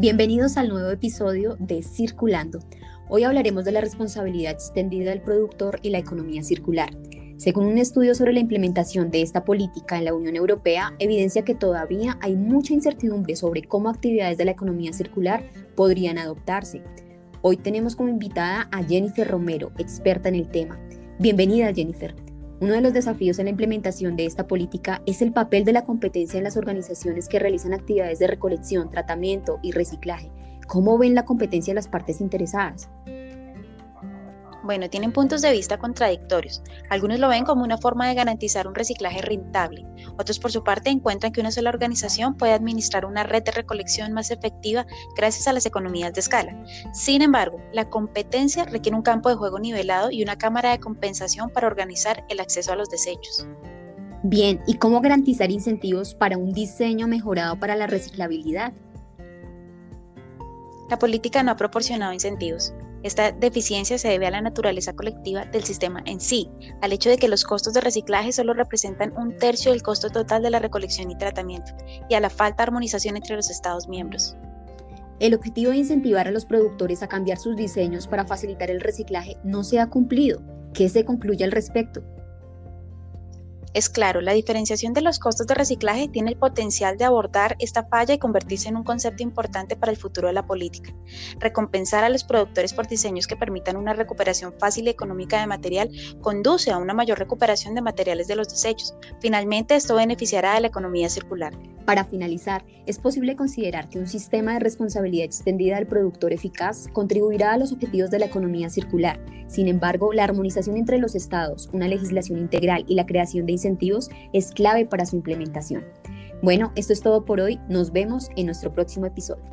Bienvenidos al nuevo episodio de Circulando. Hoy hablaremos de la responsabilidad extendida del productor y la economía circular. Según un estudio sobre la implementación de esta política en la Unión Europea, evidencia que todavía hay mucha incertidumbre sobre cómo actividades de la economía circular podrían adoptarse. Hoy tenemos como invitada a Jennifer Romero, experta en el tema. Bienvenida, Jennifer. Uno de los desafíos en la implementación de esta política es el papel de la competencia en las organizaciones que realizan actividades de recolección, tratamiento y reciclaje. ¿Cómo ven la competencia las partes interesadas? Bueno, tienen puntos de vista contradictorios. Algunos lo ven como una forma de garantizar un reciclaje rentable. Otros, por su parte, encuentran que una sola organización puede administrar una red de recolección más efectiva gracias a las economías de escala. Sin embargo, la competencia requiere un campo de juego nivelado y una cámara de compensación para organizar el acceso a los desechos. Bien, ¿y cómo garantizar incentivos para un diseño mejorado para la reciclabilidad? La política no ha proporcionado incentivos. Esta deficiencia se debe a la naturaleza colectiva del sistema en sí, al hecho de que los costos de reciclaje solo representan un tercio del costo total de la recolección y tratamiento, y a la falta de armonización entre los Estados miembros. El objetivo de incentivar a los productores a cambiar sus diseños para facilitar el reciclaje no se ha cumplido. ¿Qué se concluye al respecto? Es claro, la diferenciación de los costos de reciclaje tiene el potencial de abordar esta falla y convertirse en un concepto importante para el futuro de la política. Recompensar a los productores por diseños que permitan una recuperación fácil y económica de material conduce a una mayor recuperación de materiales de los desechos. Finalmente, esto beneficiará a la economía circular. Para finalizar, es posible considerar que un sistema de responsabilidad extendida del productor eficaz contribuirá a los objetivos de la economía circular. Sin embargo, la armonización entre los estados, una legislación integral y la creación de incentivos es clave para su implementación. Bueno, esto es todo por hoy. Nos vemos en nuestro próximo episodio.